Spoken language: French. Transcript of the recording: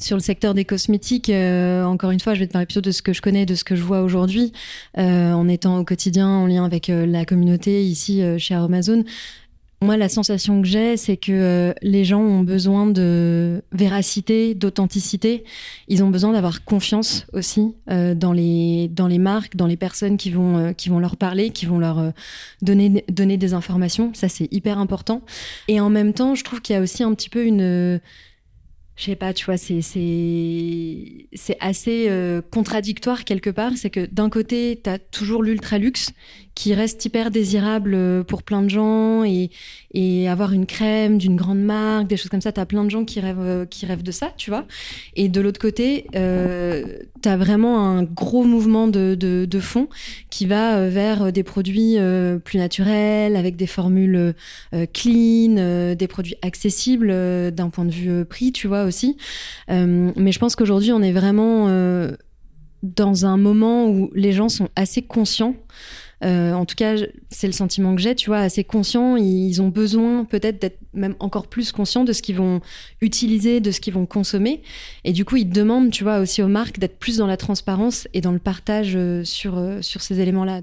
Sur le secteur des cosmétiques, euh, encore une fois, je vais te parler plutôt de ce que je connais, de ce que je vois aujourd'hui, euh, en étant au quotidien en lien avec euh, la communauté ici chez Amazon. Moi, la sensation que j'ai, c'est que les gens ont besoin de véracité, d'authenticité. Ils ont besoin d'avoir confiance aussi dans les dans les marques, dans les personnes qui vont qui vont leur parler, qui vont leur donner donner des informations. Ça, c'est hyper important. Et en même temps, je trouve qu'il y a aussi un petit peu une je sais pas, tu vois, c'est c'est assez euh, contradictoire quelque part. C'est que d'un côté, tu as toujours l'ultra luxe qui reste hyper désirable euh, pour plein de gens et avoir une crème d'une grande marque, des choses comme ça, tu as plein de gens qui rêvent euh, qui rêvent de ça, tu vois. Et de l'autre côté, euh, tu as vraiment un gros mouvement de de, fond qui va euh, vers des produits plus naturels avec des formules clean, des produits accessibles d'un point de vue prix, tu vois aussi. Mais je pense qu'aujourd'hui, on est vraiment dans un moment où les gens sont assez conscients. Euh, en tout cas, c'est le sentiment que j'ai, tu vois, assez conscients. Ils, ils ont besoin peut-être d'être même encore plus conscients de ce qu'ils vont utiliser, de ce qu'ils vont consommer. Et du coup, ils demandent, tu vois, aussi aux marques d'être plus dans la transparence et dans le partage euh, sur, euh, sur ces éléments-là.